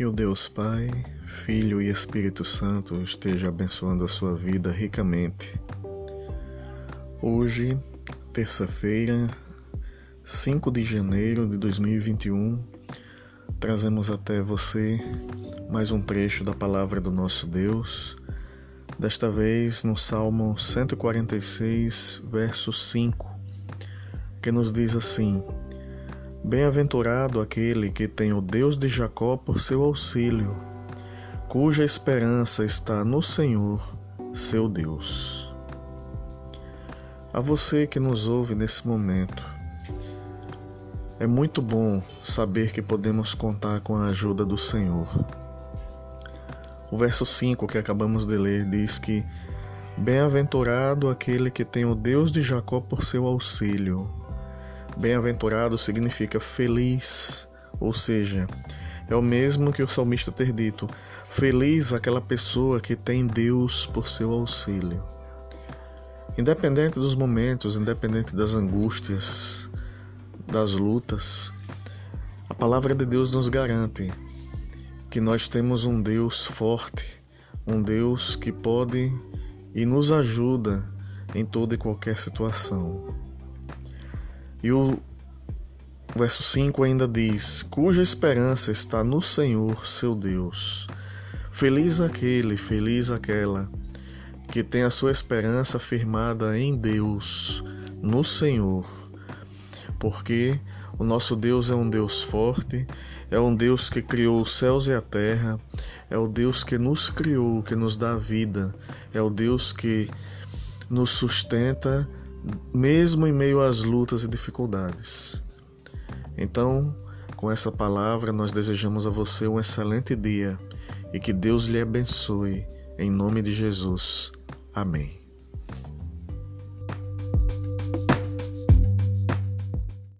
Que o Deus Pai, Filho e Espírito Santo esteja abençoando a sua vida ricamente. Hoje, terça-feira, 5 de janeiro de 2021, trazemos até você mais um trecho da palavra do nosso Deus, desta vez no Salmo 146, verso 5, que nos diz assim: Bem-aventurado aquele que tem o Deus de Jacó por seu auxílio, cuja esperança está no Senhor, seu Deus. A você que nos ouve nesse momento, é muito bom saber que podemos contar com a ajuda do Senhor. O verso 5 que acabamos de ler diz que Bem-aventurado aquele que tem o Deus de Jacó por seu auxílio, Bem-aventurado significa feliz, ou seja, é o mesmo que o salmista ter dito: feliz aquela pessoa que tem Deus por seu auxílio. Independente dos momentos, independente das angústias, das lutas, a palavra de Deus nos garante que nós temos um Deus forte, um Deus que pode e nos ajuda em toda e qualquer situação. E o verso 5 ainda diz: Cuja esperança está no Senhor, seu Deus. Feliz aquele, feliz aquela que tem a sua esperança firmada em Deus, no Senhor. Porque o nosso Deus é um Deus forte, é um Deus que criou os céus e a terra, é o Deus que nos criou, que nos dá vida, é o Deus que nos sustenta mesmo em meio às lutas e dificuldades. Então, com essa palavra, nós desejamos a você um excelente dia e que Deus lhe abençoe. Em nome de Jesus. Amém.